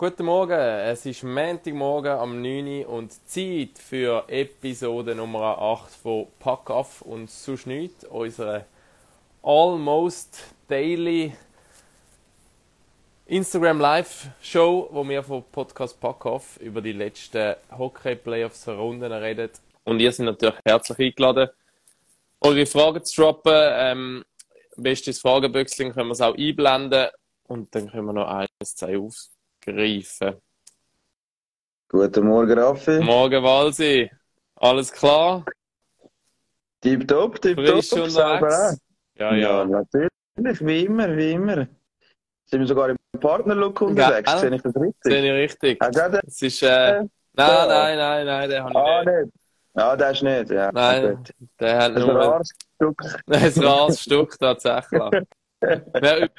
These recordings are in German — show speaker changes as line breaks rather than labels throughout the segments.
Guten Morgen, es ist Montagmorgen am 9. Uhr und Zeit für Episode Nummer 8 von Pack Off und sonst nichts, unsere Almost Daily Instagram Live Show, wo wir vom Podcast Pack Off über die letzten Hockey Playoffs Runden reden. Und ihr seid natürlich herzlich eingeladen, eure Fragen zu droppen. Ähm, bestes Fragebüchschen können wir es auch einblenden und dann können wir noch eins, zwei aufs greifen.
Guten Morgen, Raffi.
Morgen, Walsi. Alles klar?
Tipptopp, tipptopp.
Frisch unterwegs?
Ja, ja, ja. natürlich, wie immer, wie immer. Sind wir sogar im Partnerlook unterwegs?
Sehe
ich das richtig?
Sehe ich richtig.
Den?
Es ist, äh, nein, nein, nein, nein, den habe ich
Ah,
nicht.
nicht. Ja, der ist nicht, ja.
Nein, der hat
Das ist ein
nur
rares Stück.
ein rares Stück tatsächlich.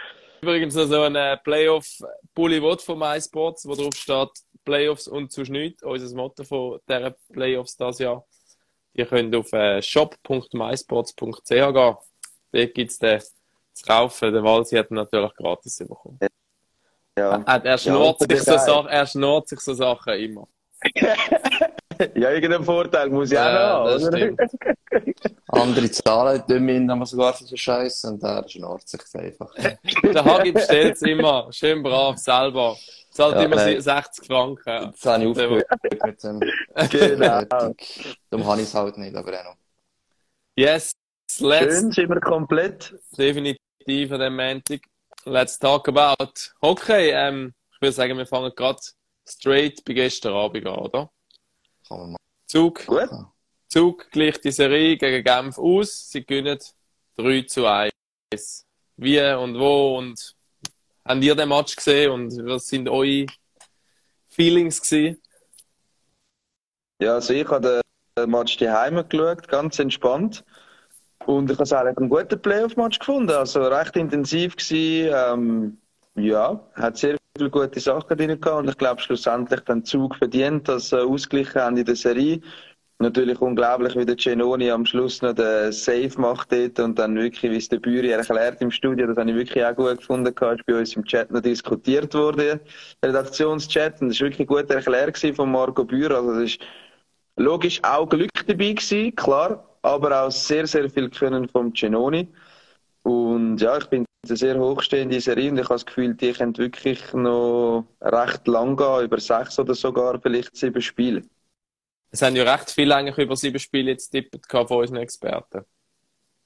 Übrigens noch so einen Playoff-Pulli will von MySports, wo drauf steht Playoffs und zu nichts, unser Motto von dieser Playoffs das Jahr. Ihr könnt auf äh, shop.mysports.ch gehen. Dort gibt es den zu kaufen. Der Walsi hat ihn natürlich gratis bekommen.
Ja.
Er, er, schnurrt
und
sich so Sachen, er schnurrt sich so Sachen immer.
ja, irgendeinen Vorteil muss ich auch
Ja,
noch
das
haben.
Andere zahlen dümmen aber sogar für so Scheiß und der schnarrt sich einfach.
Der Hagi bestellt es immer. Schön brav, selber. Zahlt
Ja,
immer
nein.
60 Franken.
Jetzt habe ich aufgehört mit dem.
Genau.
Darum habe ich es halt nicht, aber auch noch.
Yes, let's
Schön, sind wir komplett.
definitiv an dem Montag. Let's talk about Hockey. Ähm, ich würde sagen, wir fangen gerade straight bei gestern Abend an, oder?
Kann man
Zug,
Gut.
Zug gleicht die Serie gegen Genf aus. Sie gewinnen 3 zu 1. Wie und wo und habt ihr den Match gesehen und was sind eure Feelings gewesen?
Ja, also ich habe den Match daheim geschaut, ganz entspannt. Und ich habe es eigentlich einen guten Playoff-Match gefunden. Also recht intensiv gewesen. Ähm, ja, hat sehr viele gute Sachen drin gehabt. Und ich glaube schlussendlich den Zug verdient, dass sie ausgeglichen haben in der Serie. Natürlich unglaublich, wie der Genoni am Schluss noch den Save macht dort und dann wirklich, wie es der Büri erklärt im Studio, das habe ich wirklich auch gut gefunden, gehabt. ist bei uns im Chat noch diskutiert worden, Redaktionschat, und das war wirklich gut erklärt von Marco Bühr, also das ist logisch auch Glück dabei gewesen, klar, aber auch sehr, sehr viel Können vom Genoni. Und ja, ich bin eine sehr hochstehende Serie und ich habe das Gefühl, die könnte wirklich noch recht lang gehen, über sechs oder sogar vielleicht sieben Spiele.
Es haben ja recht viele eigentlich über sieben Spiele jetzt tippet gehabt von unseren Experten.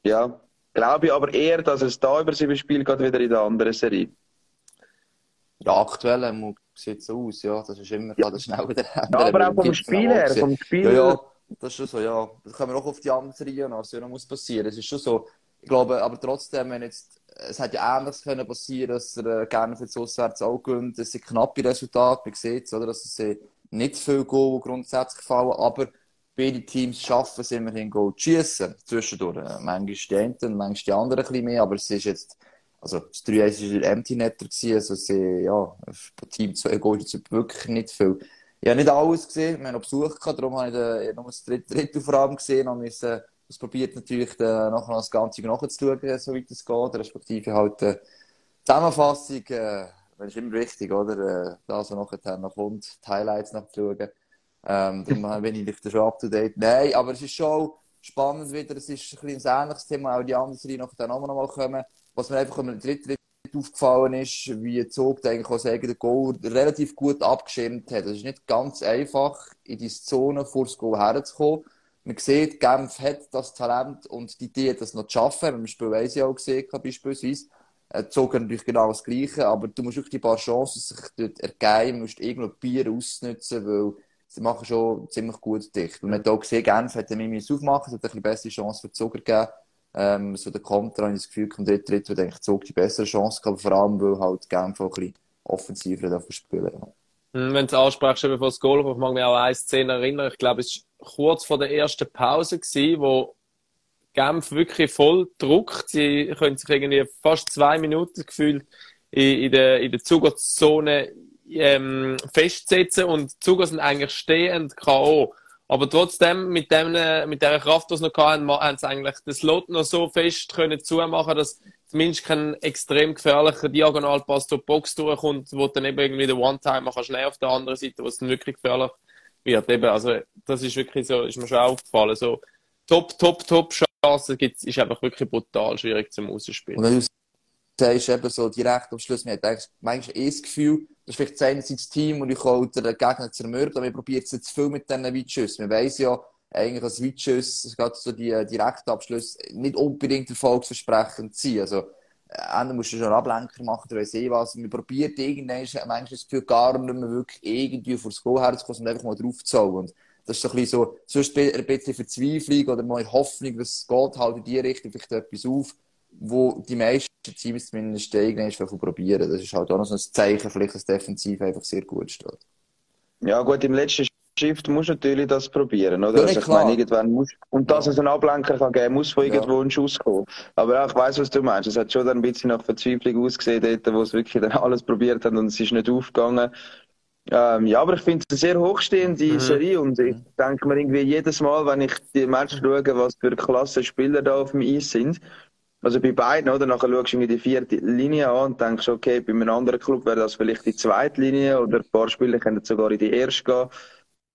Ja, glaube ich aber eher, dass es da über sieben Spiele geht, wieder in der anderen Serie.
Ja, aktuell sieht es so aus, ja. Das ist immer ja. schnell wieder
Ja, aber auch vom Spiel her, vom Spiel
Ja, ja, das ist schon so, ja. Das können wir auch auf die andere Serie noch, was ja noch muss passieren. Es ist schon so, ich glaube, aber trotzdem, wenn jetzt, es hätte ja ähnliches können passieren, dass er äh, gerne das Auswärts auch gönnt. Es sind knappe Resultate, man sieht es, oder? Dass es nicht viel Goal grundsätzlich fallen, aber beide Teams schaffen es immerhin Goal zu schießen. Zwischendurch. Äh, manchmal die einen, manchmal die anderen ein bisschen mehr, aber es ist jetzt, also das 3-1 war der Empty Netter also sie, ja, pro Team 2 Goals ist jetzt wirklich nicht viel. Ich habe nicht alles gesehen, wir haben noch Besuch gehabt, darum habe ich den, ich nur das dritte, dritte auf Rahmen gesehen und müssen, das probiert natürlich äh, nachher das Ganze nachzuschauen, soweit es geht, respektive halt äh, Zusammenfassung, äh, das ist immer wichtig, oder? Äh, das, was nachher noch kommt, die Highlights nachzuschauen. Ähm, darum bin ich da schon up to date. Nein, aber es ist schon spannend wieder, es ist ein bisschen ein ähnliches Thema, auch die anderen Serien nachher noch mal kommen. Was mir einfach im dritten Dritt aufgefallen ist, wie Zug eigentlich auch sagen, der Goal relativ gut abgeschirmt hat. Es ist nicht ganz einfach, in die Zone vor das Goal herzukommen. Man sieht, Genf hat das Talent und die Idee, das noch zu schaffen. Beim Spiel weiss ich auch gesehen, beispielsweise. Äh, Zog natürlich genau das Gleiche, aber du musst wirklich ein paar Chancen sich dort ergeben, musst irgendwo Bier ausnutzen, weil sie machen schon ziemlich gut dicht. Und man hat auch gesehen, Genf hat den Mimis aufmachen, es hat eine bessere Chance für Zuger gegeben. Ähm, so der Konter habe ich das Gefühl, kommt dort dritt, wo denke ich, Zug die bessere Chance gehabt, vor allem, weil halt Genf auch ein bisschen offensiver spielen. Ja.
Hm, Wenn du ansprachst, bevor das Goal, ich mag mich auch an eine Szene erinnern. Ich glaube, es kurz vor der ersten Pause, gewesen, wo Genf wirklich voll druckt. Sie können sich irgendwie fast zwei Minuten gefühlt in, in der, in der Zugerzone ähm, festsetzen und Zuger sind eigentlich stehend K.O. Aber trotzdem, mit, dem, mit der Kraft, die sie noch hatten, haben sie eigentlich das Lot noch so fest können zumachen, dass zumindest kein extrem gefährlicher Diagonalpass die Box durchkommt, wo dann eben irgendwie der One-Timer schnell auf der anderen Seite, wo es dann wirklich gefährlich wird. Eben, also, das ist wirklich so, ist mir schon aufgefallen. So, top, top, top Chancen gibt's, ist einfach wirklich brutal schwierig zum Ausspielen.
Und wenn du sagst, eben so direkt am Schluss, man hat eigentlich manchmal eh das Gefühl, das ist vielleicht einerseits das Team und ich kann den Gegner zermürben, aber wir probieren es zu viel mit diesen Weitschüssen. Man weiss ja, eigentlich als Weitschuss, gerade so die Direktabschlüsse, nicht unbedingt erfolgsversprechend sind. Also, Ende musst du schon Ablenker machen, oder weiss eh was. Man probiert irgendwann, manchmal das Gefühl, gar nicht mehr wirklich irgendwie vor das Goal herzukommen, sondern einfach mal drauf zu hauen. Und das ist so ein bisschen so, sonst ein bisschen Verzweiflung oder mal Hoffnung, dass geht halt in die Richtung vielleicht etwas auf, wo die meisten Teams zumindest irgendwann probieren. Das ist halt auch noch so ein Zeichen, vielleicht, dass defensiv einfach sehr gut steht.
Ja, gut, im letzten Shift musst du natürlich das probieren, oder? Ja, also, ich meine, irgendwann muss, und dass es einen Ablenker kann geben, muss von irgendwo ja. ein Schuss kommen. Aber ja, ich weiss, was du meinst. Es hat schon dann ein bisschen nach Verzweiflung ausgesehen, dort, wo es wirklich dann alles probiert hat und es ist nicht aufgegangen. Ähm, ja, aber ich finde es eine sehr hochstehende mhm. Serie und ich denke mir irgendwie jedes Mal, wenn ich die Matches schaue, was für klasse Spieler da auf dem Eis sind, also bei beiden, oder? Nachher schaust du die vierte Linie an und denkst, okay, bei einem anderen Club wäre das vielleicht die zweite Linie oder ein paar Spieler können sogar in die erste gehen.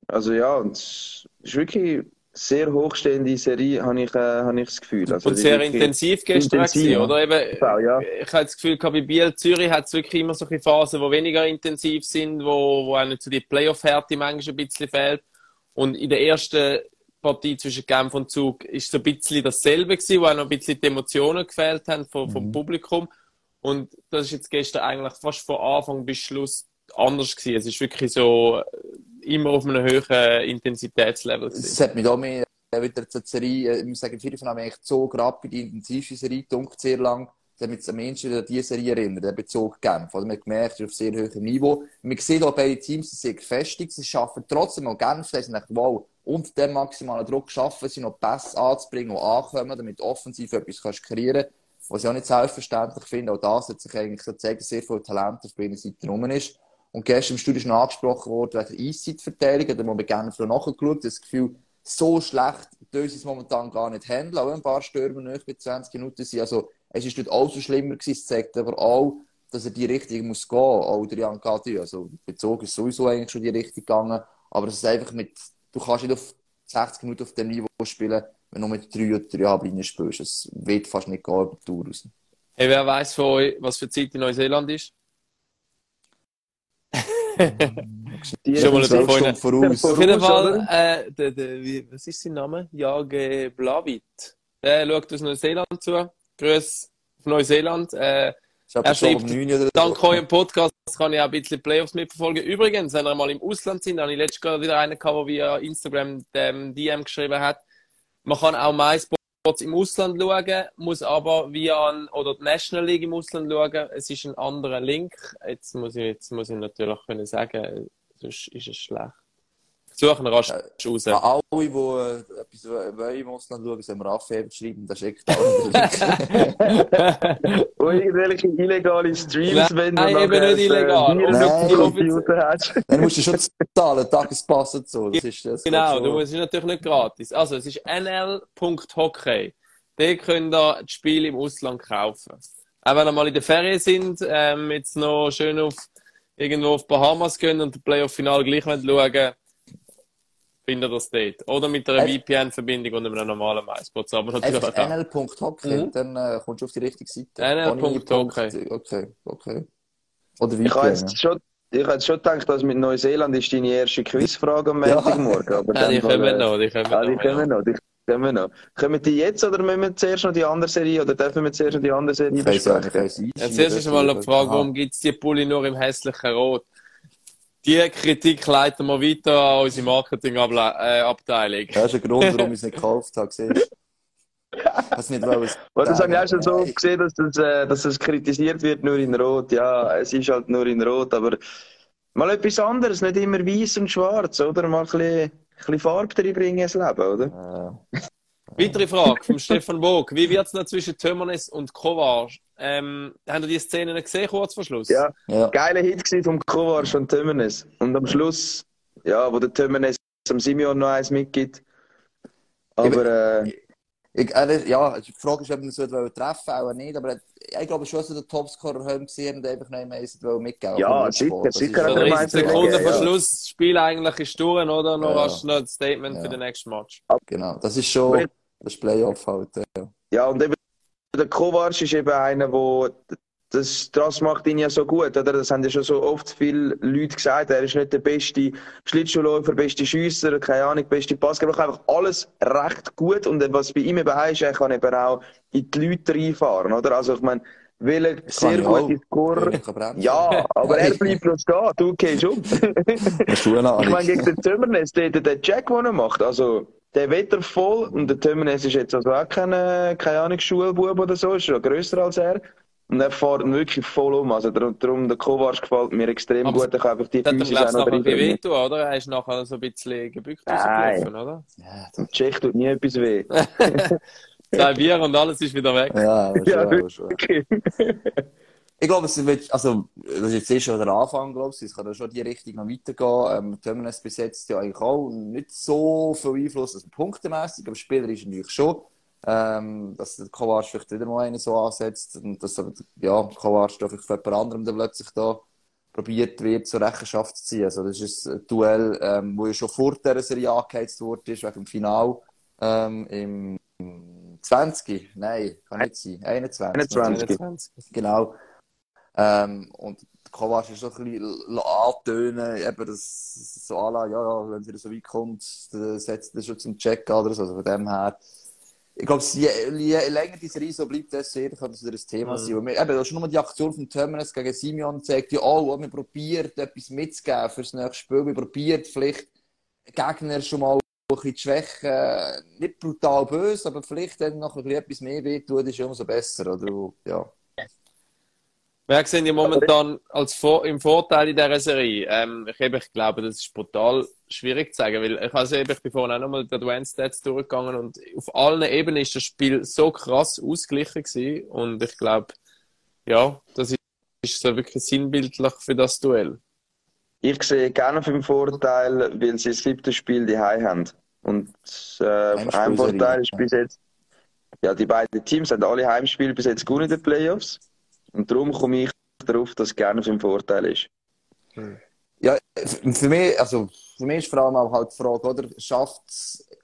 Also ja, und es ist wirklich eine sehr hochstehende Serie, habe ich, äh, habe ich das Gefühl. Also,
und sehr intensiv gestern intensiv, gewesen, oder? Eben, ja, ja. Ich habe das Gefühl, bei Biel Zürich hat es wirklich immer solche Phasen, die weniger intensiv sind, wo, wo auch nicht so die Playoff-Härte manchmal ein bisschen fehlt. Und in der ersten Partie zwischen Genf und Zug ist so ein bisschen dasselbe gewesen, wo auch noch ein bisschen die Emotionen gefehlt haben vom, vom mhm. Publikum. Und das ist jetzt gestern eigentlich fast von Anfang bis Schluss anders gewesen. Es ist wirklich so immer auf einem höheren Intensitätslevel.
Es hat mich da mehr wieder zur Serie, ich muss sagen, viele von haben eigentlich so gerade bei der intensivsten Serie, dunkel sehr lang, Sie haben jetzt am Menschen an diese Serie erinnert, der Bezug Genf. Also man hat gemerkt, auf sehr hohem Niveau. Man sieht auch beide Teams, sie sind gefestigt, sie schaffen trotzdem noch Genf, sie sind wow, unter dem maximalen Druck schaffen sie noch besser anzubringen und ankommen, damit offensiv etwas kannst kreieren was ich auch nicht selbstverständlich finde. Auch das hat sich eigentlich so gezeigt, dass sehr viel Talent auf beiden Seiten rum ist. Und gestern im Studio noch angesprochen worden, wegen der Eiszeitverteilung. Da haben wir gerne nachgeschaut. Das Gefühl, so schlecht dürfen sie es momentan gar nicht handeln. Auch ein paar Stürmer nicht bei 20 Minuten sind. Also, es ist nicht allzu schlimmer gewesen. Es zeigt aber auch, dass er die Richtung muss gehen. Auch der Jan Kati. Also, bezogen ist sowieso eigentlich schon die Richtung gegangen. Aber es ist einfach mit, du kannst nicht auf 60 Minuten auf dem Niveau spielen, wenn du mit 3 oder 3,5 Linien spielst. Es wird fast nicht gehen über die Tour raus.
Hey, wer weiß von euch, was für Zeit in Neuseeland ist?
Die schon mal ein Freunde
voraus. Auf jeden Fall, äh, der, der, wie, was ist sein Name? Jage Blavit. Der schaut aus Neuseeland zu. Grüß auf Neuseeland. Äh, er schreibt, dank eurem Podcast kann ich auch ein bisschen Playoffs mitverfolgen. Übrigens, wenn ihr mal im Ausland sind, habe ich letztes Jahr wieder einen gehabt, der via Instagram dem DM geschrieben hat. Man kann auch MySports im Ausland schauen, muss aber via an, oder die National League im Ausland schauen. Es ist ein anderer Link. Jetzt muss ich, jetzt muss ich natürlich können sagen, sonst ist es schlecht. Suchen rasch
äh, raus. Alle, die äh, etwas wollen im Ausland schauen, sollen wir Raphael schreiben, das schickt auch
Und irgendwelche illegale Streams,
wenn du Nein, eben nicht illegal.
Nein, Computer hast.
Dann musst du schon zahlen, Tagespass und so. Das ist das
genau, du musst natürlich nicht gratis. Also, es ist nl.hockey. Da könnt ihr das Spiel im Ausland kaufen. Auch wenn ihr mal in der Ferien sind, ähm, jetzt noch schön auf irgendwo auf Bahamas gehen und das Playoff-Final gleich schauen wollen, findet das dort. Oder mit einer VPN-Verbindung und einem normalen MySpots. Aber
natürlich auch. nl.hockey, mhm. dann äh, kommst du auf die richtige Seite.
nl.hockey.
Okay, okay. Oder VPN.
Ich habe jetzt schon, ich habe schon gedacht, dass mit Neuseeland ist deine erste Quizfrage am Montagmorgen.
Ja. Aber ja, die können wir noch. Die wir
ja, die können noch. Die können wir noch. Kommen die jetzt oder müssen wir zuerst noch die andere Serie oder dürfen wir zuerst noch die andere Serie
besprechen? Ja, zuerst ist mal die Frage, warum gibt es die Pulli nur im hässlichen Rot? Die Kritik leiten wir weiter an unsere Marketingabteilung.
Das ist ein Grund, warum ich es nicht gekauft habe. Siehst
du? nicht, weil es. das habe ich auch schon so oft gesehen, dass das, äh, dass das kritisiert wird, nur in Rot. Ja, es ist halt nur in Rot, aber mal etwas anderes, nicht immer weiß und schwarz, oder? Mal ein bisschen, ein bisschen Farbe reinbringen ins Leben, oder?
Ja. Weitere Frage vom Stefan Bog. Wie wird es noch zwischen Tömernes und Kovar? Ähm, haben ihr die Szenen gesehen, kurz vor Schluss?
Ja, ja. geiler Hit vom Kovar und Tömernes. Und am Schluss, ja, wo der Tömernes am Simeon noch eins mitgibt. Aber, äh,
Ich, äh, ja, die Frage ist, ob man es treffen auch nicht, aber ich glaube schon, dass er den Topscorer haben gesehen und einfach noch einmal mitgeben
Ja, sicher, sicher.
So
hat er
30
Meister
Sekunden vor. Schluss, das Spiel eigentlich ist durch, oder? Noch
Ja.
hast du noch ein Statement
Ja.
für den nächsten Match.
Genau, das ist schon das Playoff halt. Ja.
Ja, und eben der Kovac ist eben einer, wo das, das macht ihn ja so gut, oder? Das haben ja schon so oft viele Leute gesagt. Er ist nicht der beste Schlittschuhläufer, beste Schüsser, keine Ahnung, beste Passgeber. Er macht einfach alles recht gut. Und was bei ihm eben ist, er kann eben auch in die Leute reinfahren, oder? Also, ich meine, will er sehr
ich
gute
bremsen.
Ja, aber er bleibt noch stehen. Du gehst um. Ich meine, gegen den Tömernes, der, der Jack, den er macht, also, der Wetter voll und der Tömernes ist jetzt also auch kein, äh, keine Ahnung, Schulbub oder so, ist schon grösser als er. Und er fährt ihn wirklich voll um. Also, darum, der Kovac gefällt mir extrem
Aber
gut. Ich kann einfach die
glaube
auch noch
nachher ein bisschen
drin.
wehtun, oder? Er ist nachher so ein bisschen gebückt
Nein.
rausgelaufen, oder?
Ja, das-
Dem Tschech tut nie etwas weh.
Zwei Bier und alles ist wieder weg.
ja, das ist
Ja,
wahr, das ist wahr. Ich glaube, es wird, also, das ist jetzt eh schon der Anfang, glaube ich. Es kann dann schon die Richtung noch weitergehen. Ähm, Terminus bis jetzt ja eigentlich auch nicht so viel Einfluss, also punktemässig, aber spielerisch natürlich schon. Ähm, dass der Kovac vielleicht wieder mal einen so ansetzt und dass ja, Kovac da vielleicht für jemand anderem dann plötzlich da probiert wird, zur Rechenschaft zu ziehen. Also, das ist ein Duell, ähm, wo ja schon vor dieser Serie angeheizt worden ist, wegen dem Final, ähm, im 20, nein, kann nicht sein, 21.
21.
21.
Genau. Ähm, und Kovac ist so ein bisschen antönen, eben das so la, ja, ja, wenn es wieder so weit kommt, setzt er schon zum Check oder so. Also von dem her, ich glaube, je, je länger die Serie so bleibt, desto eher kann das wieder ein Thema
Mhm.
sein. Und wir, eben, da ist schon nur die Aktion von Terminus gegen Simeon zeigt ja, oh, wir probiert etwas mitzugeben fürs nächste Spiel. Wir probiert vielleicht Gegner schon mal ein bisschen zu schwächen. Nicht brutal böse, aber vielleicht dann noch ein bisschen etwas mehr wehtun, ist umso besser. Oder? Ja.
Wer sehen die momentan als Vor im Vorteil in dieser Serie? Ähm, ich, eben, ich glaube, das ist brutal schwierig zu sagen, weil ich, also eben, ich bin vorhin auch nochmal die Advanced Stats durchgegangen und auf allen Ebenen ist das Spiel so krass ausgeglichen gewesen und ich glaube, ja, das ist, ist so wirklich sinnbildlich für das Duell.
Ich sehe gerne für den Vorteil, weil sie das siebte Spiel die haben. Und äh, ein Vorteil ist bis jetzt, ja, die beiden Teams haben alle Heimspiele bis jetzt gewonnen in den Playoffs. Und darum komme ich darauf, dass gerne den Vorteil ist.
Ja, f- für mich, also, für mich ist vor allem auch halt die Frage, oder? Schafft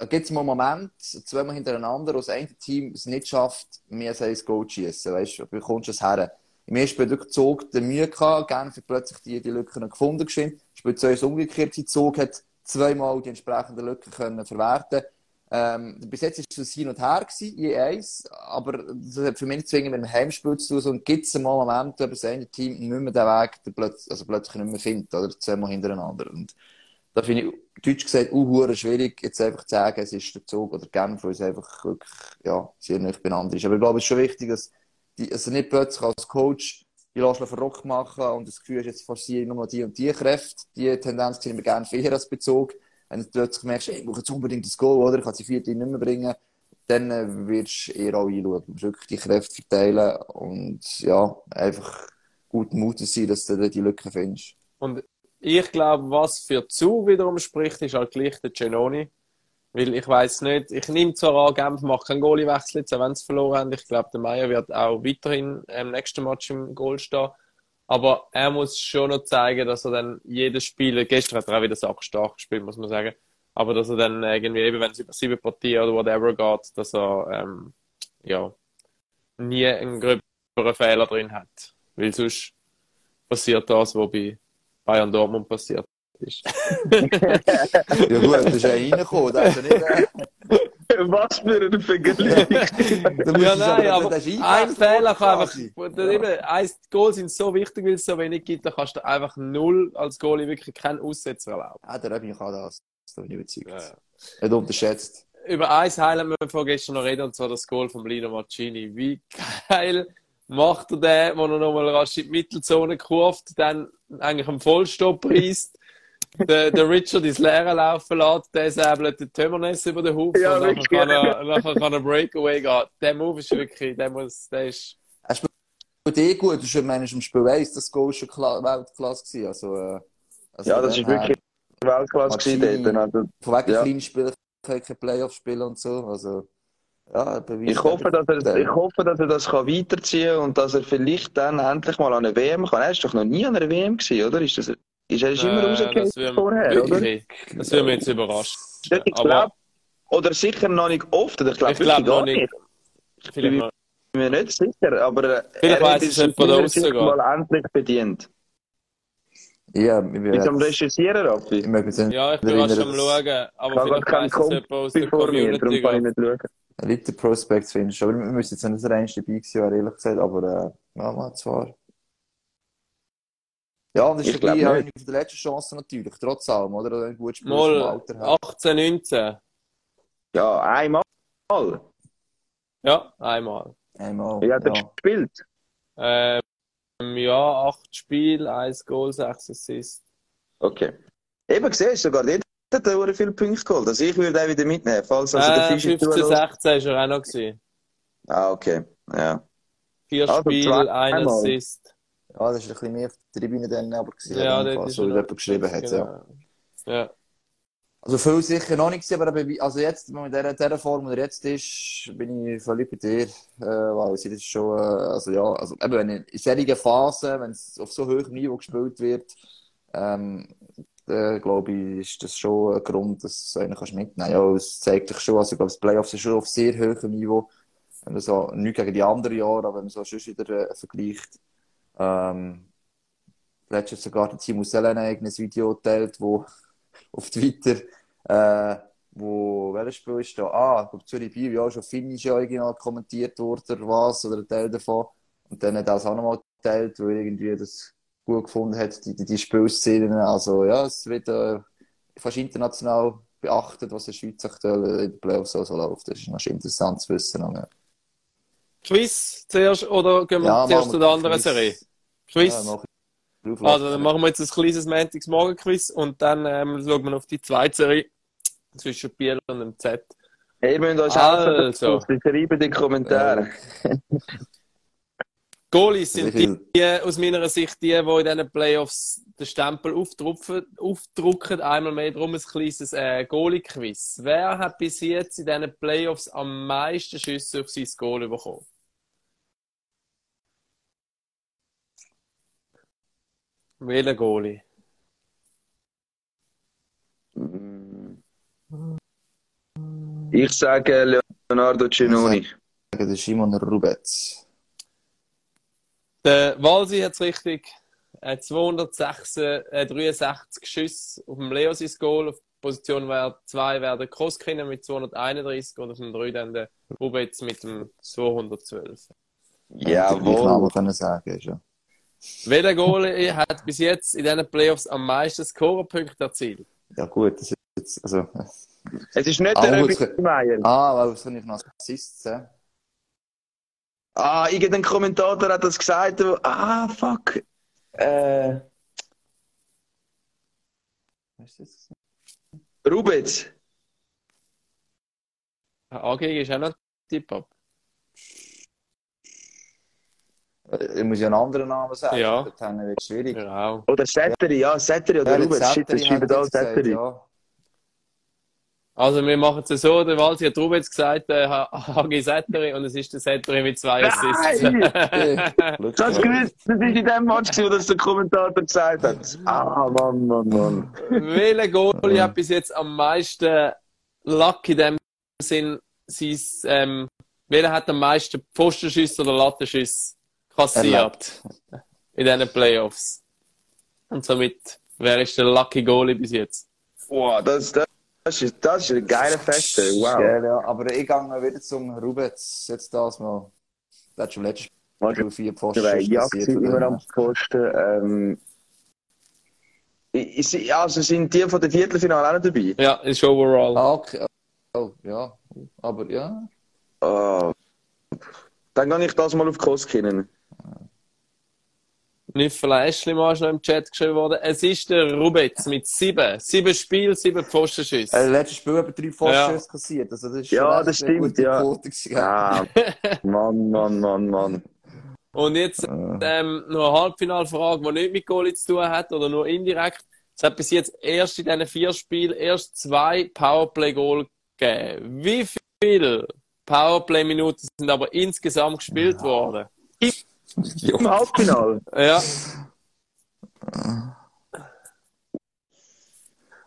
gibt es mal einen Moment, zweimal hintereinander, wo das eine Team es nicht schafft, als ein Goal zu schießen, weißt du? Wie kommst du es her? Im ersten Spiel durch Zug der Mühe gehabt, hat plötzlich die, die Lücken gefunden geschehen. Spiel 2 ist umgekehrt, Zug hat zweimal die entsprechenden Lücken können verwerten. Ähm, bis jetzt ist es hin und her gewesen, je eins, aber das hat für mich nicht zwingend mit dem Heimspiel zu tun, sondern gibt es mal Momente, wo das eine Team nicht mehr den Weg der plötzlich, also plötzlich nicht mehr findet, oder? Zweimal hintereinander. Und da finde ich, deutsch gesagt, hure schwierig, jetzt einfach zu sagen, es ist der Zug oder Genf, weil es einfach wirklich, ja, sehr nicht beieinander ist. Aber ich glaube, es ist schon wichtig, dass, die, also nicht plötzlich als Coach die lässt verrückt machen und das Gefühl ist, jetzt forciere ich nur noch die und die Kräfte. Die Tendenz sehen wir gerne eher als Bezug. Wenn du plötzlich merkst, ich brauche jetzt unbedingt das Goal, oder? Ich kann die vierte nicht mehr bringen, dann äh, wirst du eher auch einschauen. Du musst wirklich die Kräfte verteilen und, ja, einfach gut Mut sein, dass du die Lücken findest.
Und ich glaube, was für Zug wiederum spricht, ist halt gleich der Genoni. Weil ich weiß nicht, ich nehme zwar an, Genf macht keinen Goalie-Wechsel, jetzt, wenn sie verloren haben. Ich glaube, der Meier wird auch weiterhin im nächsten Match im Goal stehen. Aber er muss schon noch zeigen, dass er dann jedes Spiel, gestern hat er auch wieder sackstark gespielt, muss man sagen. Aber dass er dann irgendwie, eben wenn es über sieben Partien oder whatever geht, dass er, ähm, ja, nie einen gröberen Fehler drin hat. Weil sonst passiert das, was bei Bayern Dortmund passiert ist.
Ja gut, da ist ja reingekommen, da ist ja nicht...
Was für ein Vergleich!
da musst
Ja, nein, aber ein Fehler kann einfach, ja. eben, ein Goal sind so wichtig, weil es so wenig gibt, da kannst du einfach null als Goalie wirklich keinen Aussetzer erlauben.
Ja, der Röbi kann das. Da bin ich überzeugt.
Ja.
Nicht unterschätzt.
Über eins Highlight müssen wir von gestern noch reden, und zwar das Goal von Lino Marcini. Wie geil macht er den, wo er nochmal rasch in die Mittelzone kurft, dann eigentlich am Vollstopp reißt, der, der Richard ins Leere laufen lässt, der säbelt den Tömernes über den Haufen
Ja,
und nachher kann, er, nachher kann er Breakaway gehen. Der Move ist wirklich, der muss, der ist,
Er spielt eh gut. Du schon meinst, im Spiel 1 das Goal schon Kla Weltklasse gewesen. Also, äh, also
Ja, das ist
her,
wirklich Weltklasse gewesen dort. Also,
Von wegen
Ja.
kleinen Spielen, keine Playoff spielen und so. Also, Ja,
Ich hoffe, dass er, ich hoffe, dass er das kann weiterziehen kann und dass er vielleicht dann endlich mal an eine WM kann. Er ist doch noch nie an einer WM gewesen, oder? Ist das, ist er ist immer
Äh, würde-
vorher, oder?
wirklich, Das würde mich jetzt überraschen.
Ich glaube, oder sicher noch nicht oft, oder ich glaube
ich
wirklich gar
noch nicht. Vielleicht noch.
Ich bin mir nicht sicher, aber äh,
Vielleicht
er
weiss
hat
es
es
nicht von
mal endlich bedient.
Ja, wir
Bist du am Recherchieren,
ich
Raffi?
möchte jetzt nicht
Ja, ich bin fast am schauen. Aber
Ich habe
vielleicht weiss es jemand aus der
mir, darum
Community.
kann ich nicht schauen.
Elite Prospects findest. Aber wir müssen jetzt nicht der einste dabei gewesen, ehrlich gesagt, aber, äh, ja, mal zwar. Ja, und das ist
Ich
ein bisschen der letzten Chance natürlich, trotz allem, oder? Wenn du gut spielst,
Mal
im Alter her.
18, 19.
Ja, einmal.
Ja, einmal.
Einmal,
Wie hat er
ja.
gespielt?
Ähm, ja, 8 Spiele, 1 Goal, 6 Assists.
Okay. Eben gesehen, sogar dort hat er viele Punkte geholt. Also ich würde auch wieder mitnehmen, falls also der
Äh,
Fischi
15,
zulässt.
16 ist er auch noch gewesen.
Ah, okay. Ja.
4
Also
Spiele, 1
zweimal.
Assist.
Ja, das ist ein bisschen mehr auf der Tribüne dann aber gewesen,
Ja,
in Fall, so wie jemand geschrieben hat.
Genau. Ja.
Also viel sicher noch nicht aber also jetzt, mit der, der Form, die er jetzt ist, bin ich völlig bei dir, äh, weil sie das schon, äh, also ja, also eben, wenn in solchen Phasen, wenn es auf so hohem Niveau gespielt wird, ähm, äh, glaube ich, ist das schon ein Grund, dass du einen kannst mitnehmen. Ja, es zeigt dich schon, also ich glaube, das Playoffs ist schon auf sehr hohem Niveau, wenn du so, nicht gegen die anderen Jahre, aber wenn man so schon wieder äh, vergleicht, ähm, letztes sogar der Timo Selen ein eigenes Video geteilt, wo auf Twitter, äh, wo, welches Spiel ist da? Ah, ich glaube, Zürich Biel, ja, schon Finnisch original kommentiert wurde, oder was, oder ein Teil davon. Und dann hat er das auch nochmal geteilt, weil irgendwie das gut gefunden hat, die, die, die Spielszenen. Also, ja, es wird, äh, fast international beachtet, was in der Schweiz aktuell in den Playoffs so, läuft. Das ist noch interessant zu wissen. Ja.
Quiz zuerst oder gehen wir
Ja,
zuerst zu der anderen
Quiz.
Serie? Quiz.
Ja,
also, dann machen wir jetzt ein kleines Montagsmorgen-Quiz und dann ähm, schauen wir auf die zweite Serie zwischen Biel und dem Z.
Hey, ihr müsst uns
Also.
helfen, schreibt in die Kommentare.
Goalies sind
viel-
die, aus meiner Sicht die, die in diesen Playoffs den Stempel aufdrucken, aufdrucken. Einmal mehr drum ein kleines äh, Goalie-Quiz. Wer hat bis jetzt in diesen Playoffs am meisten Schüsse auf sein Goal bekommen? Welcher Goalie?
Ich sage Leonardo Cinoni.
Der Simon Rubetz.
Der Walsi hat es richtig. Äh, 263 Schüsse auf dem Leo sein Goal. Auf Position 2 wäre der Koskinen mit 231 und auf dem 3 dann der Rubetz mit dem 212.
Jawohl.
Namen können sagen, ja.
Welcher Goalie hat bis jetzt in diesen Playoffs am meisten Scorerpunkte erzielt?
Ja, gut, das ist jetzt, also,
Es ist nicht
Ah,
der
gut.
Röbi Meier.
ah, weil, was kann ich noch Assists sehen?
Ah, irgendein Kommentator hat das gesagt. wo- Ah, fuck. Äh,
Was ist das?
Rubitz.
AG ist auch noch ein Tipp-Up.
Ich muss ja einen anderen Namen sagen.
Ja.
Dann wird es schwierig.
Genau.
Oder Setteri, ja, Setteri oder
Ja, jetzt
Shit, das
Setteri
schreiben
jetzt gesagt,
Setteri.
Ja.
Also wir machen es so, der Walsi hat Rubetz gesagt, äh, HG Setteri und es ist der Setteri mit zwei Assists.
Du hast gewusst, das ist in dem Match, gewesen, wo das der Kommentator gesagt hat. Ah, Mann, Mann, Mann.
Welcher Goalie hat bis jetzt am meisten Luck in dem Sinn, sein, ähm, welcher hat am meisten Pfostenschüsse oder Lattenschüsse kassiert in diesen Playoffs? Und somit, wer ist der Lucky Goalie bis jetzt?
Boah, das, das, das, ist, das ist ein geiler Feste. Wow.
Geil, ja. Aber ich gehe wieder zum Rubetz. Jetzt das mal. Der hat schon letztes Spiel vier Pfosten
sind immer am Posten. Ähm, also sind die von der Viertelfinale auch noch dabei?
Ja, ist overall.
Ah, okay. Oh, ja. Aber ja.
Ah. Dann gehe ich das mal auf Koskinen.
Nüffel Eschlimann ist noch im Chat geschrieben worden. Es ist der Rubetz mit sieben. Sieben Spiele, sieben Pfostenschüsse.
Äh, letztes Spiel hat er drei Pfosten kassiert. Also das ist
Ja,
schon
das stimmt, ja.
Quote.
Ah, Mann, Mann, Mann, Mann.
Und jetzt
Äh,
ähm, noch eine Halbfinalfrage, die nicht mit Goalie zu tun hat oder nur indirekt. Es hat bis jetzt erst in diesen vier Spielen erst zwei Powerplay-Goal gegeben. Wie viel Powerplay-Minuten sind aber insgesamt gespielt worden.
Im Halbfinale.
Ja,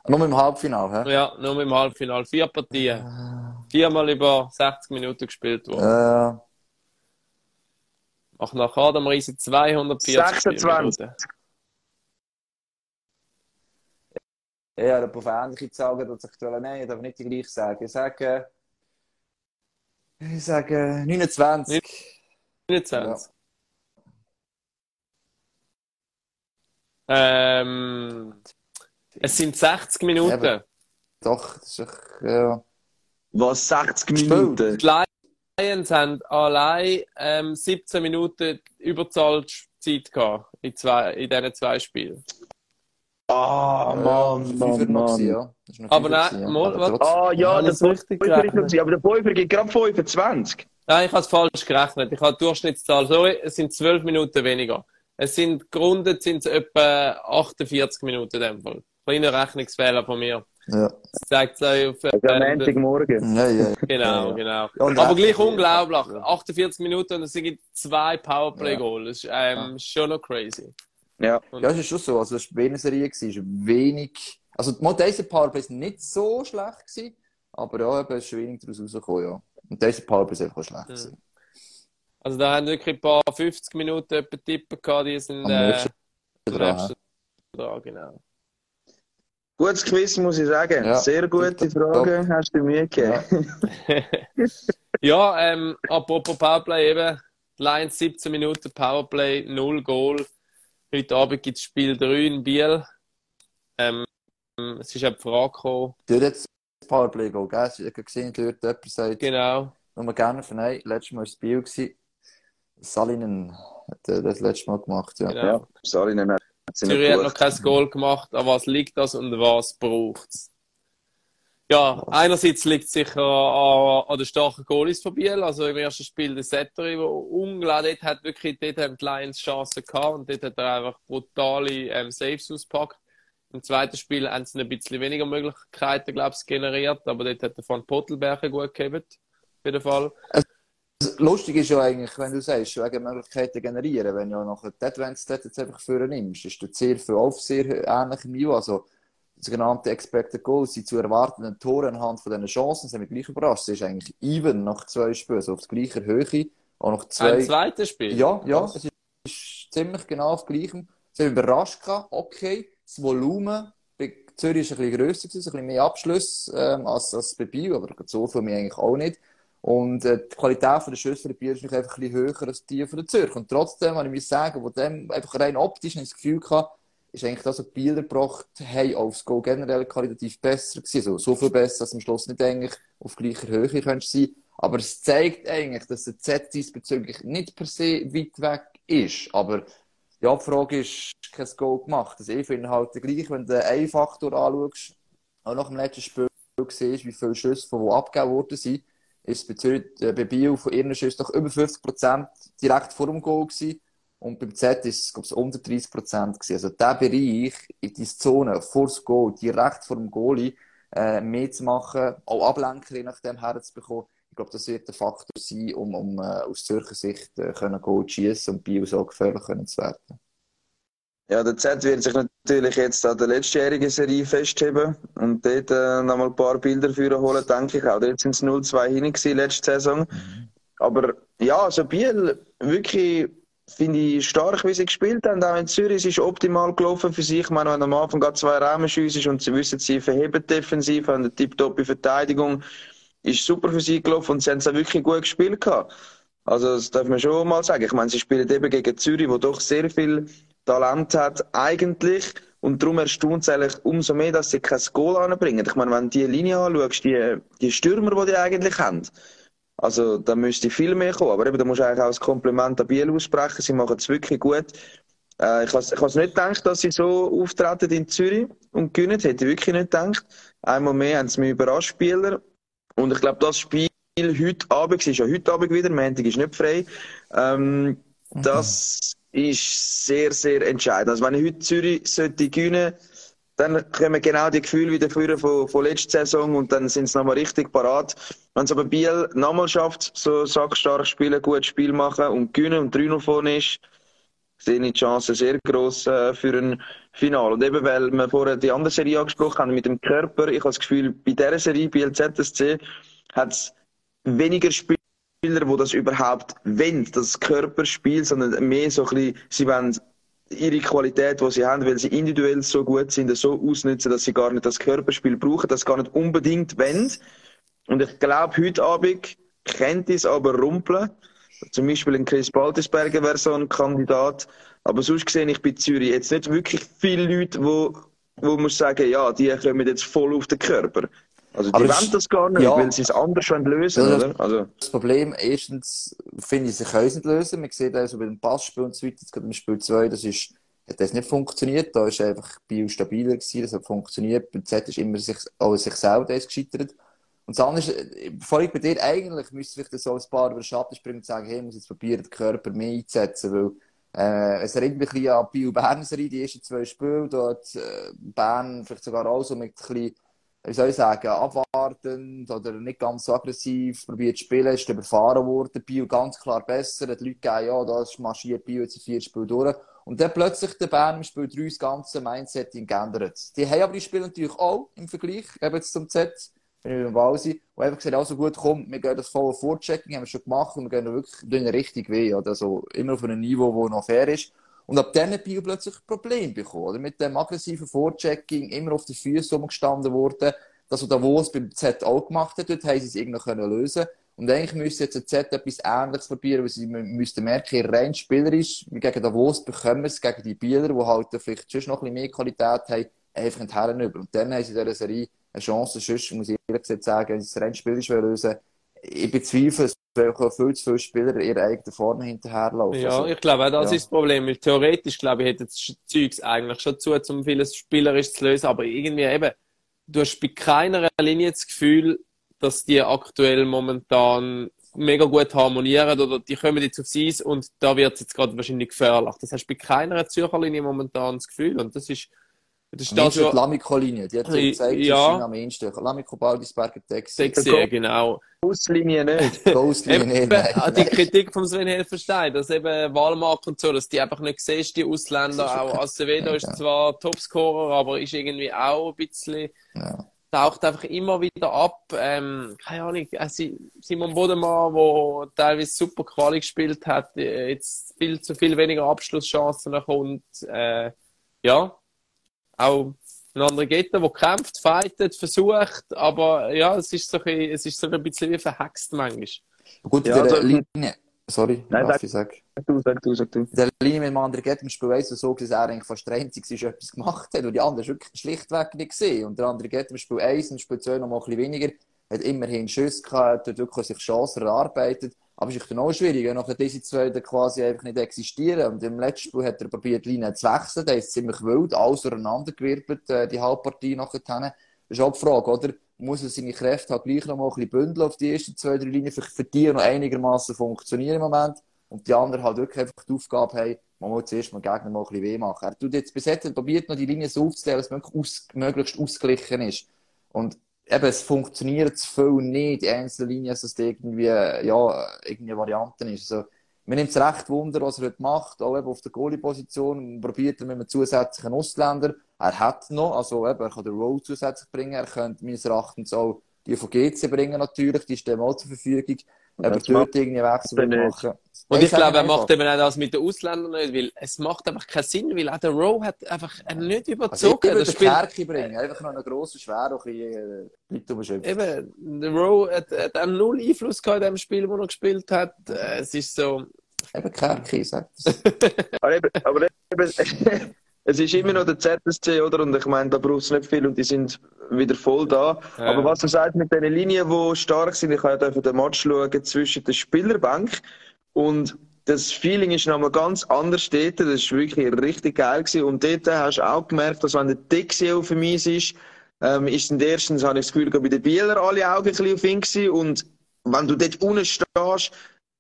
Nur im Halbfinale, hä?
ja, nur im Halbfinale. Vier Partien. Viermal über 60 Minuten gespielt worden.
Äh,
Ach, nach Adam Riese 240
26.
Minuten.
ja, der auf ähnliche Zahlen, dass ich will, nein, ich darf nicht die gleiche sagen. Ich sage, ich sage 29.
29. Ähm, es sind 60 Minuten.
Ja, Doch, das ist doch, ja.
Was, 60
Gespielt.
Minuten?
Die Lions haben allein ähm, 17 Minuten Überzahlzeit gehabt in, zwei, in diesen zwei Spielen.
Ah, Mann,
Fünfer
Mann,
noch gewesen,
Mann.
ja. Das ist noch
Aber nein,
ja.
mal,
trotzdem.
Ah, ja,
richtig
Fünfer ist
gerechnet.
gewesen, aber der Fünfer gibt gerade 25.
Nein, ich habe es falsch gerechnet. Ich habe die Durchschnittszahl. Sorry, es sind 12 Minuten weniger. Es sind gerundet sind es etwa 48 Minuten in dem Fall. Kleiner Rechnungsfehler von mir.
Ja.
Das zeigt euch auf.
Also am
Äh,
Montagmorgen.
Ja, ja, ja.
genau,
Ja,
genau.
Ja, und
Aber gleich unglaublich.
Ja.
48 Minuten und es sind zwei Powerplay-Goals. Das ist ähm, schon noch crazy.
Ja.
Ja, es ist schon so. Also, es war eine Serie, es ist wenig. Also, mal diese Powerplays nicht so schlecht gewesen, aber ja, eben, es ist wenig daraus rausgekommen, ja. Und diese Powerplays einfach schlecht gewesen.
Also da haben wirklich ein paar 50 Minuten etwa Tippen gehabt, die sind
Am
äh,
dran,
dran, genau.
Gutes Quiz, muss ich sagen.
Ja.
Sehr gute
Tipptopp.
Fragen, hast du mir gegeben.
Ja, ähm, apropos Powerplay eben. Lions 17 Minuten Powerplay, 0 Goal. Heute Abend gibt es Spiel 3 in Biel. Ähm, es ist eine Frage gekommen.
Dort jetzt das Powerplay go, gell? Ich habe gesehen, dort jemand sagt,
Genau.
nur gerne von nein, letztes Mal war das Spiel gewesen. Salinen hat das letzte Mal gemacht, ja.
genau.
Ja, Salinen hat
Zürich hat noch kein Goal gemacht. An was liegt das und was braucht es? Ja, einerseits liegt es sicher an, an den starken Goalies von Biel. Also im ersten Spiel der Settery, der unglaublich dort hat wirklich, dort haben die Lions Chancen gehabt und dort hat er einfach brutale ähm, Saves ausgepackt. Im zweiten Spiel haben sie ein bisschen weniger Möglichkeiten, glaube ich, generiert, aber dort hat der von Pottelberger gut gehabt. Auf jeden Fall.
Lustig ist ja eigentlich, wenn du sagst, wegen Möglichkeiten generieren, wenn du ja nachher die Advanced Stats jetzt einfach für nimmst, ist der sehr viel auf sehr ähnlichem Niveau. Also, sogenannte Expected Goals, die zu erwartenden Tore anhand von diesen Chancen, sind wir gleich überrascht. Es ist eigentlich even nach zwei Spielen, also auf der gleichen Höhe, auch noch
Ein
zwei.
zweites Spiel.
Ja, ja, es ist ziemlich genau auf gleichem. Sie haben überrascht gehabt, okay, das Volumen bei Zürich war ein bisschen grösser, gewesen, ein bisschen mehr Abschluss ähm, als, als bei Biel, aber so für mich eigentlich auch nicht. Und äh, die Qualität von der Schüsse von der Biel ist einfach ein bisschen höher als die von der Zürich. Und trotzdem, wenn ich mir sagen, wo dem einfach rein optisch nicht das Gefühl hatte, ist eigentlich das, was die Bieler gebracht haben, aufs Goal generell qualitativ besser gewesen. Also, so viel besser, dass am Schluss nicht eigentlich auf gleicher Höhe könntest sein. Aber es zeigt eigentlich, dass der Z diesbezüglich nicht per se weit weg ist. Aber ja, die Frage ist, kein Goal gemacht. Also ich finde halt gleich, wenn du den Ein-Faktor anschaust, auch nach dem letzten Spiel siehst, wie viele Schüsse von wo abgegeben worden sind, ist bei, Zürich, äh, bei Biel von ihren Schüssen doch über 50% direkt vor dem Goal gewesen. Und beim Z ist es, glaube ich, unter 30% gewesen. Also der Bereich, in die Zone, vor das Goal, direkt vor dem Goalie, äh, mehr zu machen, auch Ablenker je nachdem herzubekommen, ich glaube, das wird der Faktor sein, um, um äh, aus Zürcher Sicht äh, Goal schießen und Biel so gefährlich können zu werden.
Ja, der Z wird sich natürlich jetzt an der letztjährigen Serie festheben und dort äh, nochmal ein paar Bilder für holen, denke ich auch. Dort sind es 0-2 hin gewesen, letzte Saison. Aber ja, also Biel, wirklich finde ich stark, wie sie gespielt haben. Auch in Zürich es ist optimal gelaufen für sich. Ich meine, wenn am Anfang gerade zwei Rahmenschüsse ist und sie wissen, sie verheben defensiv, haben eine tipptoppe Verteidigung, ist super für sie gelaufen und sie haben es auch wirklich gut gespielt gehabt. Also, das darf man schon mal sagen. Ich meine, sie spielen eben gegen Zürich, wo doch sehr viel Talent hat, eigentlich. Und darum erstaunt es eigentlich umso mehr, dass sie kein Goal anbringen. Ich meine, wenn du die Linie anschaust, die, die Stürmer, die die eigentlich haben, also da müsste viel mehr kommen. Aber eben, da musst du eigentlich auch das Kompliment an Biel aussprechen. Sie machen es wirklich gut. Äh, ich habe ich has nicht gedacht, dass sie so auftreten in Zürich und gewinnen. Hätte ich wirklich nicht gedacht. Einmal mehr haben sie mich überrascht, Spieler. Und ich glaube, das Spiel heute Abend, es ist ja heute Abend wieder, Montag ist nicht frei, ähm, das ist sehr, sehr entscheidend. Also wenn ich heute Zürich sollte gewinnen, dann kommen genau die Gefühle wieder früher von, von letzter Saison und dann sind sie nochmal richtig parat. Wenn es aber Biel nochmal schafft, so sackstark spielen, gut Spiel machen und gewinnen und 3 vorne ist, sehe ich die Chance sehr gross äh, für ein Finale. Und eben, weil wir vorher die andere Serie angesprochen haben, mit dem Körper, ich habe das Gefühl, bei dieser Serie, Biel ZSC, hat es weniger Spieler, die das überhaupt wollen, das Körperspiel, sondern mehr so ein bisschen, sie wollen ihre Qualität, die sie haben, weil sie individuell so gut sind, so ausnutzen, dass sie gar nicht das Körperspiel brauchen, das gar nicht unbedingt wollen. Und ich glaube, heute Abend könnte es aber rumpeln. Zum Beispiel in Chris Baltisberger wäre so ein Kandidat. Aber sonst sehe ich bei Zürich jetzt nicht wirklich viele Leute, wo, wo man sagen, ja, die kommen jetzt voll auf den Körper. Also die
Aber
wollen das gar nicht,
ja.
weil sie es anders lösen
Ja,
oder? Also,
Das Problem, erstens, finde ich, sie können es nicht lösen. Man sieht also bei dem Passspiel und so weiter, jetzt gerade im Spiel 2, das ist, hat das nicht funktioniert. Da ist einfach Bio stabiler gewesen, das hat funktioniert. Bei Z ist immer sich, auch sich selber das gescheitert. Und das andere ist, bevor ich bei dir eigentlich müsste vielleicht so ein paar über den Schatten springen und sagen, hey, ich muss jetzt probieren, den Körper mehr einzusetzen, weil, äh, es erinnert mich ein bisschen an Bio Bern die ersten zwei Spiele, dort, äh, Bern vielleicht sogar auch so mit ein bisschen, wie soll ich sagen, abwartend oder nicht ganz so aggressiv probiert zu spielen, ist überfahren worden. Bio ganz klar besser, die Leute gegeben, ja, da marschiert Bio jetzt in vier Spiele durch. Und dann plötzlich der Bern im Spiel 3 das ganze Mindsetting geändert. Die haben aber die Spiele natürlich auch im Vergleich, eben jetzt zum Z, wenn wir beim Ball sind, und einfach gesagt, also gut, komm, wir gehen das volle Vorchecking, haben wir schon gemacht, und wir gehen wirklich richtig weh? Also immer auf einem Niveau, das noch fair ist. Und ab hat Bio plötzlich ein Problem bekommen, oder? Mit dem aggressiven Vorchecking, immer auf den Füßen rumgestanden worden. Das, was Davos beim Z auch gemacht hat, dort haben sie es irgendwie können lösen Und eigentlich müsste jetzt ein Z etwas Ähnliches probieren, weil sie mü- müssten merken, rein spielerisch, gegen Davos bekommen sie es gegen die Bieler, die halt vielleicht schon noch ein bisschen mehr Qualität haben, einfach nicht herüber. Und dann haben sie in dieser Serie eine Chance, sonst muss ich ehrlich gesagt sagen, wenn sie es rein spielerisch lösen ich bezweifle, es viel zu viele Spieler ihre eigenen Formen hinterherlaufen.
Ja,
Also,
ich glaube auch das
ja.
ist das Problem. Weil theoretisch, glaube ich, hätte das Zeugs eigentlich schon zu, um vieles spielerisch zu lösen. Aber irgendwie eben, du hast bei keiner Linie das Gefühl, dass die aktuell momentan mega gut harmonieren oder die kommen jetzt aufs Eis und da wird es jetzt gerade wahrscheinlich gefährlich. Das hast du bei keiner Zürcher Linie momentan das Gefühl und das ist, das ist das, was
Lamico-Linie, die hat so
Ja.
gezeigt, die ist am ehesten. Lamico, Baldisberger, Texas.
sexy, genau.
Auslinie nicht.
Eben,
nicht, nein.
die Kritik vom Sven Helferstein, dass eben Wahlmark und so, dass die einfach nicht siehst, die Ausländer. Auch Acevedo ist zwar Topscorer, aber ist irgendwie auch ein bisschen,
Ja.
taucht einfach immer wieder ab. Ähm, keine Ahnung, äh, Si- Simon Bodemann, der teilweise super Quali gespielt hat, äh, jetzt viel zu viel weniger Abschlusschancen bekommt. Äh, ja, auch ein anderer Gitter, der kämpft, fightet, versucht, aber ja, es ist so ein, bisschen- es ist so ein bisschen wie verhext manchmal.
Gut, in
Ja,
der
also-
Linie, sorry,
Nein,
Raffi, sag.
Du, sag du, sag du.
In der Linie mit dem anderen Gett im Spiel 1 so, dass er eigentlich fast der Einzige ist, etwas gemacht hat. Und die anderen schlicht- schlichtweg nicht gesehen. Und der andere Gett im Spiel 1 und Spiel 2 noch mal ein bisschen weniger. Hat immerhin Schuss gehabt, hat wirklich sich Chancen erarbeitet. Aber es ist dann auch schwierig, wenn nachher diese zwei dann quasi einfach nicht existieren. Und im letzten Spiel hat er probiert, die Linie zu wechseln. Der ist ziemlich wild, alles durcheinander gewirbelt, äh, die Halbpartie nachher. Das ist auch die Frage, oder? Muss er seine Kräfte halt gleich noch mal ein bisschen bündeln auf die ersten zwei, drei Linien, für, für die noch einigermaßen funktionieren im Moment. Und die anderen halt wirklich einfach die Aufgabe haben, man muss zuerst mal Gegner mal ein bisschen weh machen. Er tut jetzt bis jetzt probiert noch die Linie so aufzustellen, dass es möglichst, möglichst ausgeglichen ist. Und eben, es funktioniert zu viel nicht, die einzelnen Linien, dass es irgendwie, ja, irgendwie Varianten ist. Also, mir nimmt es recht Wunder, was er heute macht, auch eben auf der Goalie-Position, probiert er mit einem zusätzlichen Ausländer. Er hat noch, also eben, er kann den Roll zusätzlich bringen, er könnte meines Erachtens auch die von GC bringen natürlich, die stehen auch zur Verfügung. Aber dort irgendwie Wechsel machen.
Und ich
sag
glaube, er macht eben auch das mit den Ausländern nicht, weil es macht einfach keinen Sinn, weil auch der Rowe hat einfach nicht
Also ich
überzogen.
würde
das
Kerki bringen, einfach noch einen grossen, schweren, ein bisschen, äh, Leute umschöpfen.
eben, der Rowe hat, hat auch null Einfluss gehabt in dem Spiel, wo er gespielt hat. Äh, Es ist so,
Eben Kerki, sagt es.
Aber eben, aber eben, es ist immer noch der ZSC, oder? Und ich meine, da braucht es nicht viel und die sind wieder voll da.
Ja.
Aber was du sagst mit den Linien, die stark sind, ich habe ja den Match schauen zwischen der Spielerbank und das Feeling ist nochmal ganz anders dort. Das ist wirklich richtig geil gewesen. Und dort hast du auch gemerkt, dass wenn der Dixie auf Eis ist, ähm, ist dann erstens, habe ich das Gefühl, bei den Bieler alle Augen ein auf ihn gewesen. Und wenn du dort unten stehst,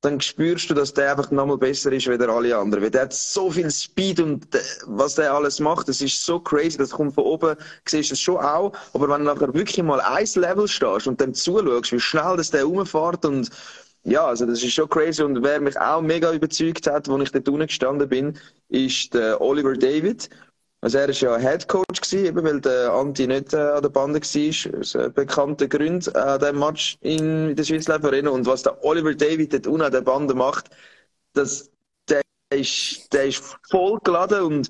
dann spürst du, dass der einfach nochmal besser ist als alle anderen. Weil der hat so viel Speed und äh, was der alles macht, das ist so crazy. Das kommt von oben, siehst du das schon auch. Aber wenn du nachher wirklich mal ein Level stehst und dann zuschaust, wie schnell das der rumfährt und ja, also das ist schon crazy. Und wer mich auch mega überzeugt hat, als ich dort unten gestanden bin, ist der Oliver David. Also er war ja Head Coach gewesen, eben weil der Anti nicht äh, an der Bande war. Aus äh, bekannten Gründen äh, an diesem Match in, der Schweiz Arena. Und was der Oliver David dort unten an der Bande macht, das, der ist, der ist voll geladen und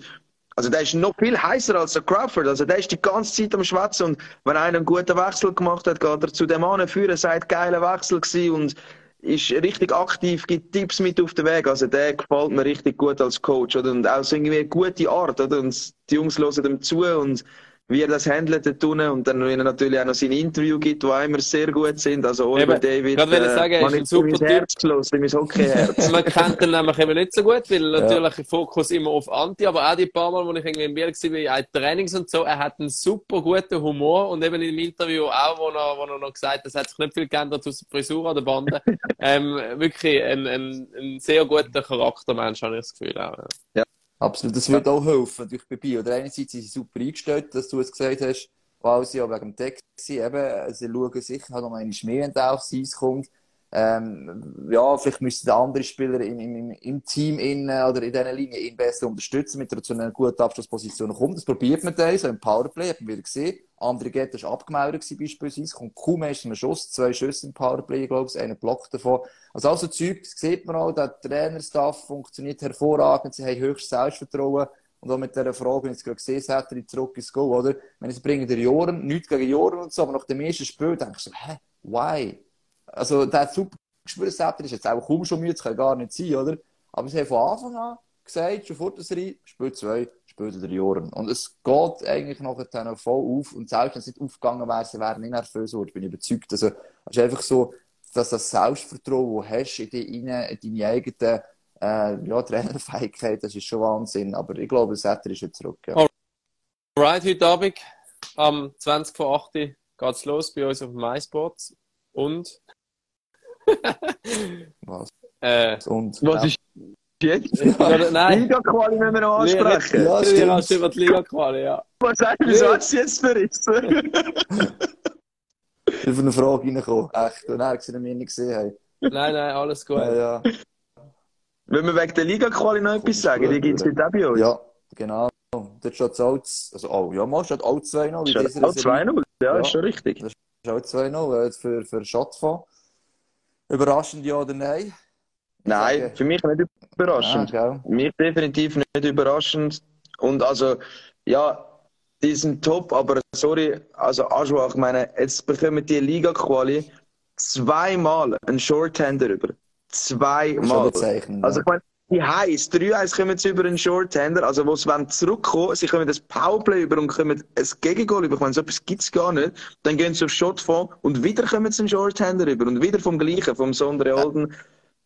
also der ist noch viel heißer als der Crawford. Also der ist die ganze Zeit am Schwätzen und wenn einer einen guten Wechsel gemacht hat, geht er zu dem Mann führen, sagt, geiler Wechsel gewesen und ist richtig aktiv, gibt Tipps mit auf den Weg. Also der gefällt mir richtig gut als Coach. Oder? Und auch so irgendwie eine gute Art. Oder? Und die Jungs hören ihm zu und wie er das handelt dort unten. Und dann, wenn er natürlich auch noch sein Interview gibt, die immer sehr gut sind. Also Oliver
Eben,
David,
gerade ich sagen, er ist
man
ein super
mein. Herz in mein Hockeyherz.
Man kennt ihn nämlich immer nicht so gut, weil natürlich der Fokus immer auf Anti, aber auch die paar Mal, wo ich irgendwie in Biel war, auch Trainings und so, er hat einen super guten Humor und eben im Interview auch, wo er, wo er noch gesagt hat, es hat sich nicht viel geändert aus der Frisur an der Bande. ähm, wirklich ein, ein, ein sehr guter Charaktermensch, habe ich das Gefühl auch. Ja.
Absolut, das würde auch helfen, natürlich bei Bio. Oder einerseits sind sie super eingestellt, dass du es gesagt hast, weil sie ja wegen dem Text sind, eben, sie schauen sicher noch mal mehr, wenn der aufs Eis kommt. Ähm, ja, vielleicht müssten andere Spieler im, im, im Team in, oder in dieser Linie ihn besser unterstützen, damit er zu einer guten Abschlussposition kommt. Das probiert man dann, so im Powerplay, hat man wieder gesehen. Andere Gette war abgemeldet gewesen, beispielsweise. Kommt kaum erst einen Schuss, zwei Schüsse im Powerplay, glaube ich, einen Block davon. Also, also Zeug, das sieht man auch, der Trainerstaff funktioniert hervorragend, sie haben höchstes Selbstvertrauen. Und auch mit dieser Frage, wenn ich es gerade gesehen habe, zurück ins Go, oder? Wenn sie bringen der Joren, nichts gegen Joren und so, aber nach dem ersten Spiel denkst du, hä, why? Also, der hat super gespielt, Setter ist jetzt auch kaum schon müde, das kann gar nicht sein, oder? Aber sie haben von Anfang an gesagt, schon vor der Serie, Spiel 2, spielt der Joren. Und es geht eigentlich nachher auch voll auf. Und selbst wenn es nicht aufgegangen wäre, sie wären nicht nervös geworden, bin ich überzeugt. Also, es ist einfach so, dass das Selbstvertrauen, das du hast in, die, in deine eigenen äh, ja, Trainerfähigkeit, das ist schon Wahnsinn. Aber ich glaube, Setter ist jetzt zurück. Ja.
Alright, heute Abend am 20 vor 8 Uhr geht's los bei uns auf dem MySports. Und
Was?
äh,
Und,
Was
ja.
ist jetzt?
Ja, nein.
Liga-Quali müssen wir noch ansprechen.
Ja,
Ja,
stimmt.
stimmt. über die Liga-Quali, ja.
Was sagst du, was hast du jetzt für ist?
Ich bin von einer Frage reingekommen. Echt, und er gesehen, wir nicht gesehen haben.
Nein, nein, alles gut.
Ja, ja.
Wenn wir wegen der Liga-Quali noch etwas sagen, die gibt es heute auch bei uns.
ja, genau. Dort steht es auch, also, oh, ja, mal steht auch 2-0. wie
Ist
dieser
auch 2-0, ja,
Ja.
ist schon richtig.
ist auch 2-0 äh, für, für Schottfonds. Überraschend ja oder nein?
Nein,
sage-
für mich nicht überraschend.
Ja, gell?
Mir definitiv nicht überraschend. Und also, ja, die sind top, aber sorry, also Aschwa, ich meine, jetzt bekommen die Liga-Quali zweimal einen Shorthander über. Zweimal. Also ich meine, die heiß, 3-1 kommen sie über einen Shorthander, also wo sie zurückkommen, sie kommen das Powerplay über und kommen ein Gegengol über. Ich meine, so etwas gibt's gar nicht. Dann gehen sie auf Shotfond und wieder kommen sie einen Shorthander über und wieder vom gleichen, vom Sondre Olden.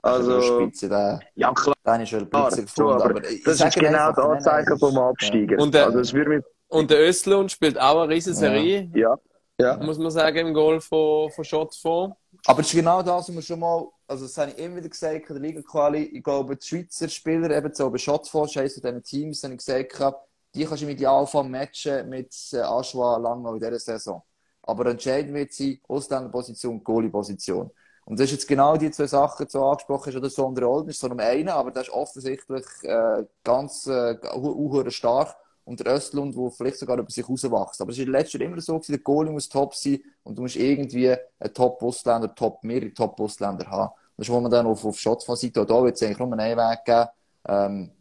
Also,
Also,
Spitze, der,
ja klar,
den ist
Klar,
gefunden.
aber
aber
das ist genau das Anzeichen vom Absteiger.
Und der-
also es mich,
Und der Östlund spielt auch eine riesen Serie,
ja, ja.
muss man sagen, im Goal von, von Schottfonds.
Aber es ist genau das, was wir schon mal, also das habe ich immer wieder gesagt, in der Liga-Quali, ich glaube, die Schweizer Spieler, eben so bei Shotforce, von diesen Teams, habe ich gesagt, die kannst du im Idealfall matchen mit äh, Aschwa lang noch in dieser Saison. Aber entscheidend wird sein, Ausländerposition, Goalie-Position. Und das ist jetzt genau die zwei Sachen, die du angesprochen hast, oder Sondre Olden ist so Nummer einer, aber der ist offensichtlich äh, ganz äh, stark. Und der Östlund, der vielleicht sogar über sich rauswächst. Aber es ist in letzter Jahr immer so, der Goalie muss top sein und du musst irgendwie einen Top-Ausländer, Top, mehrere Top-Ausländer haben. Das ist, wo man dann auf, auf Shots von Seite, da wird es eigentlich nur einen Weg geben. Ähm,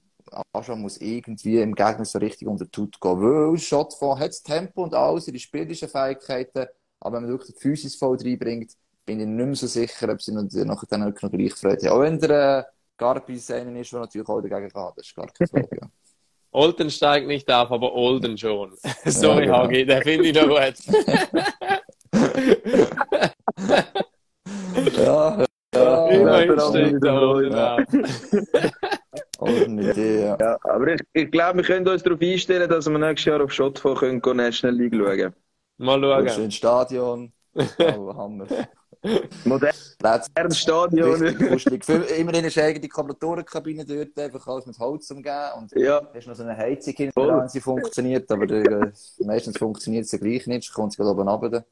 Aschwa muss irgendwie im Gegner so richtig unter die Haut gehen. Weil Shotfond hat das Tempo und alles, ihre spielerischen Fähigkeiten, aber wenn man wirklich die Physis voll reinbringt, bin ich nicht mehr so sicher, ob sie noch, nachher dann wirklich noch gleich Freude haben. Auch wenn der äh, Garbis einer ist, der natürlich auch dagegen kann, das ist gar keine Frage. Ja.
Olden steigt nicht auf, aber Olden schon. Sorry,
genau.
Hagi, der finde ich noch gut.
ja, ja,
Immerhin
ja,
steigt der Olden
ja.
auf.
auch eine Idee, ja.
ja. Aber ich, ich glaube, wir können uns darauf einstellen, dass wir nächstes Jahr auf Shotfond können gehen, National League schauen.
Mal
Kommst du
schauen.
ins Stadion, oh, Hammer.
Modernes Stadion.
Lustig. Immerhin ist eigene Kabelatorenkabine dort, einfach alles mit Holz umgeben. Und
Ja.
hast noch so eine Heizung hinten dran, sie funktioniert, aber äh, meistens funktioniert sie gleich nicht, kommt sie oben runter.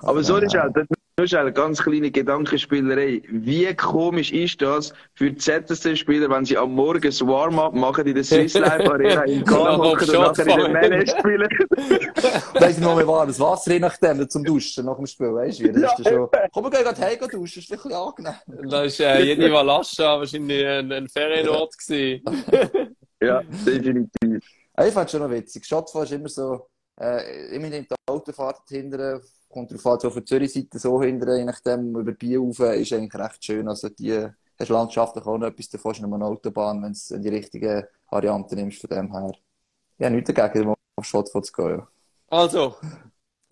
Aber so
äh,
ist halt, nur ist eine ganz kleine Gedankenspielerei. Wie komisch ist das für die ZSC-Spieler, wenn sie am Morgen das Warm-up machen in der Swiss Life Arena in
Genau,
Car hocken und nachher in den. Manage spielen?
Weiss ich noch mehr warmes Wasser, je nachdem, zum Duschen nach dem Spiel, weißt du, wie? Das ist dann schon, komm, wir gehen gerade heim duschen, ist ein bisschen angenehm.
Da ist äh, Jenny Valascha wahrscheinlich ein, ein Ferienort gewesen.
Ja, definitiv.
Ja, Ich fand es schon noch witzig. Schottfahren ist immer so, äh, immer in der Autofahrt hinterher, kommt drauf an, so der Zürich-Seite so hinterher, je nachdem, über Biel rauf, ist eigentlich recht schön. Also die, hast landschaftlich auch noch etwas davon, ist noch eine Autobahn, wenn du die richtige Variante nimmst von dem her. Ja, nichts dagegen, mal auf Schottfahren zu gehen.
Also,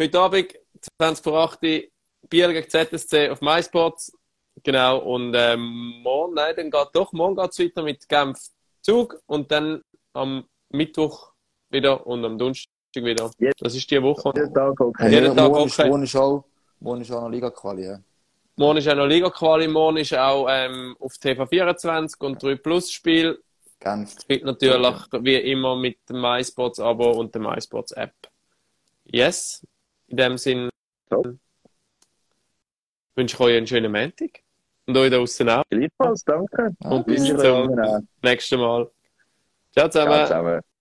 heute Abend, 20 vor 8 Uhr, Biel gegen ZSC auf MySports. Genau, und ähm, morgen, nein, dann geht doch, morgen geht es weiter mit Genf Zug und dann am Mittwoch wieder und am Donnerstag wieder.
Jetzt.
Das ist die Woche.
Jeden Tag.
Hey,
Jeden Tag
morgen, ist,
okay.
morgen, ist auch, morgen ist auch noch Liga-Quali, ja.
Morgen ist auch noch Liga-Quali, morgen ist auch ähm, auf TV24 und 3 Plus Spiel.
Genf.
Gibt natürlich wie immer mit dem MySports-Abo und der MySports-App. Yes, in dem Sinn
Top.
wünsche ich euch einen schönen Montag. Und euch da draußen auch.
Gleichfalls, danke.
Und bis zum nächsten Mal. Ciao zusammen.
Ciao zusammen.